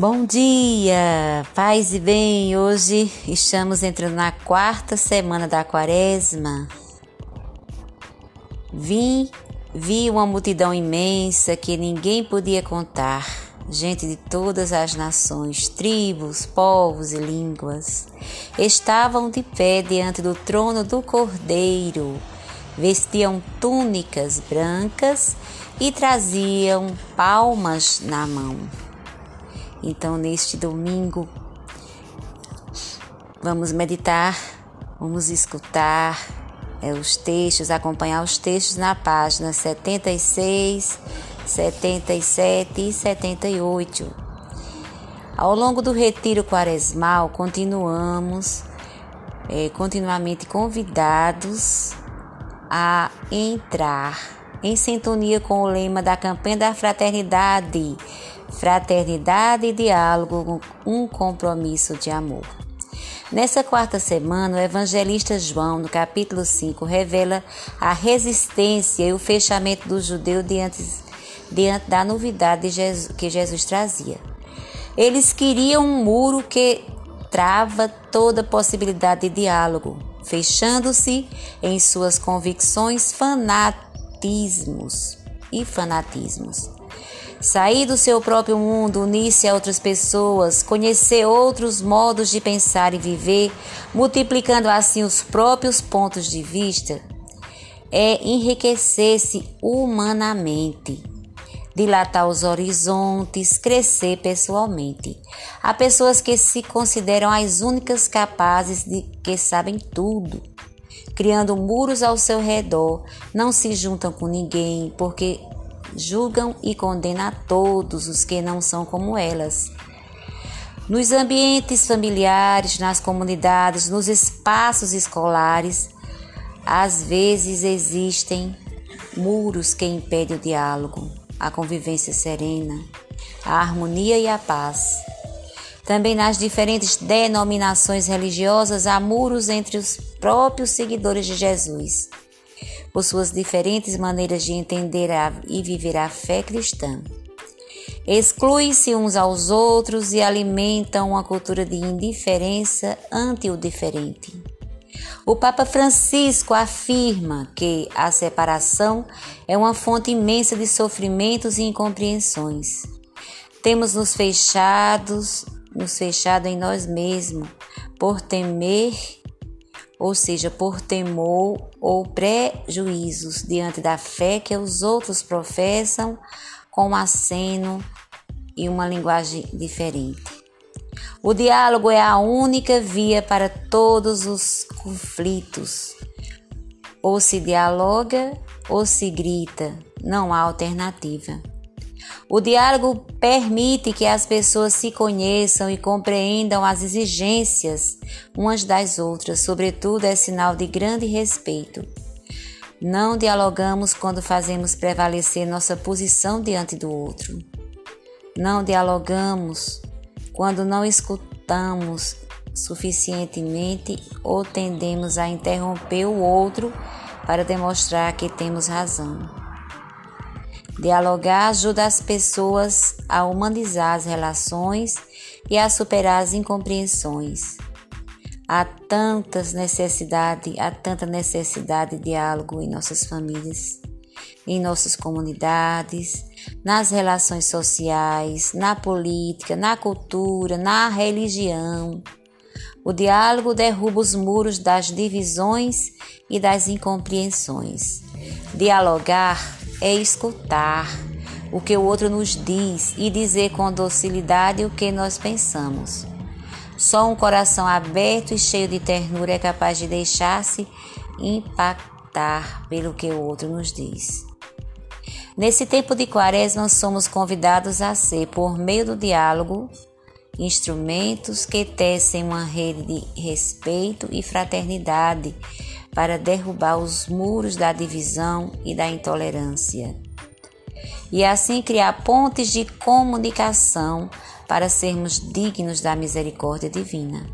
Bom dia, paz e bem. Hoje estamos entrando na quarta semana da quaresma. Vim, vi uma multidão imensa que ninguém podia contar, gente de todas as nações, tribos, povos e línguas. Estavam de pé diante do trono do Cordeiro, vestiam túnicas brancas e traziam palmas na mão. Então, neste domingo, vamos meditar, vamos escutar é, os textos, acompanhar os textos na página 76, 77 e 78. Ao longo do retiro quaresmal, continuamos é, continuamente convidados a entrar em sintonia com o lema da campanha da fraternidade fraternidade e diálogo, um compromisso de amor. Nessa quarta semana, o evangelista João, no capítulo 5, revela a resistência e o fechamento do judeu diante, diante da novidade que Jesus trazia. Eles queriam um muro que trava toda possibilidade de diálogo, fechando-se em suas convicções, fanatismos e fanatismos. Sair do seu próprio mundo, unir-se a outras pessoas, conhecer outros modos de pensar e viver, multiplicando assim os próprios pontos de vista, é enriquecer-se humanamente, dilatar os horizontes, crescer pessoalmente. Há pessoas que se consideram as únicas capazes de que sabem tudo, criando muros ao seu redor, não se juntam com ninguém porque julgam e condenam a todos os que não são como elas. Nos ambientes familiares, nas comunidades, nos espaços escolares, às vezes existem muros que impedem o diálogo, a convivência serena, a harmonia e a paz. Também nas diferentes denominações religiosas há muros entre os próprios seguidores de Jesus por suas diferentes maneiras de entender e viver a fé cristã. Excluem-se uns aos outros e alimentam uma cultura de indiferença ante o diferente. O Papa Francisco afirma que a separação é uma fonte imensa de sofrimentos e incompreensões. Temos nos fechados, nos fechado em nós mesmos por temer ou seja, por temor ou prejuízos diante da fé que os outros professam, com um aceno e uma linguagem diferente. O diálogo é a única via para todos os conflitos. Ou se dialoga ou se grita, não há alternativa. O diálogo permite que as pessoas se conheçam e compreendam as exigências umas das outras, sobretudo é sinal de grande respeito. Não dialogamos quando fazemos prevalecer nossa posição diante do outro. Não dialogamos quando não escutamos suficientemente ou tendemos a interromper o outro para demonstrar que temos razão. Dialogar ajuda as pessoas a humanizar as relações e a superar as incompreensões. Há tantas necessidade, há tanta necessidade de diálogo em nossas famílias, em nossas comunidades, nas relações sociais, na política, na cultura, na religião. O diálogo derruba os muros das divisões e das incompreensões. Dialogar é escutar o que o outro nos diz e dizer com docilidade o que nós pensamos. Só um coração aberto e cheio de ternura é capaz de deixar-se impactar pelo que o outro nos diz. Nesse tempo de quaresma, somos convidados a ser, por meio do diálogo, instrumentos que tecem uma rede de respeito e fraternidade para derrubar os muros da divisão e da intolerância. E assim criar pontes de comunicação para sermos dignos da misericórdia divina.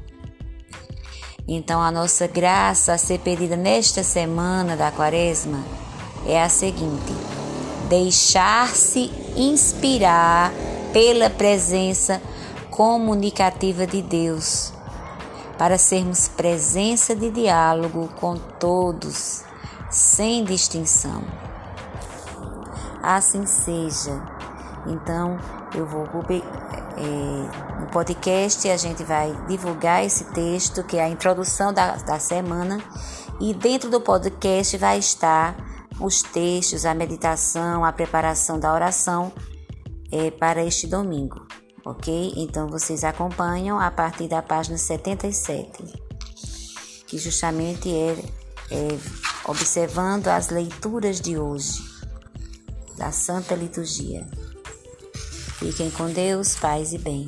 Então, a nossa graça a ser pedida nesta semana da Quaresma é a seguinte: deixar-se inspirar pela presença comunicativa de Deus, para sermos presença de diálogo com todos, sem distinção. Assim seja. Então, eu vou é, no podcast a gente vai divulgar esse texto que é a introdução da, da semana e dentro do podcast vai estar os textos, a meditação, a preparação da oração é, para este domingo, ok? Então vocês acompanham a partir da página 77, que justamente é, é observando as leituras de hoje da Santa Liturgia. Fiquem com Deus, paz e bem.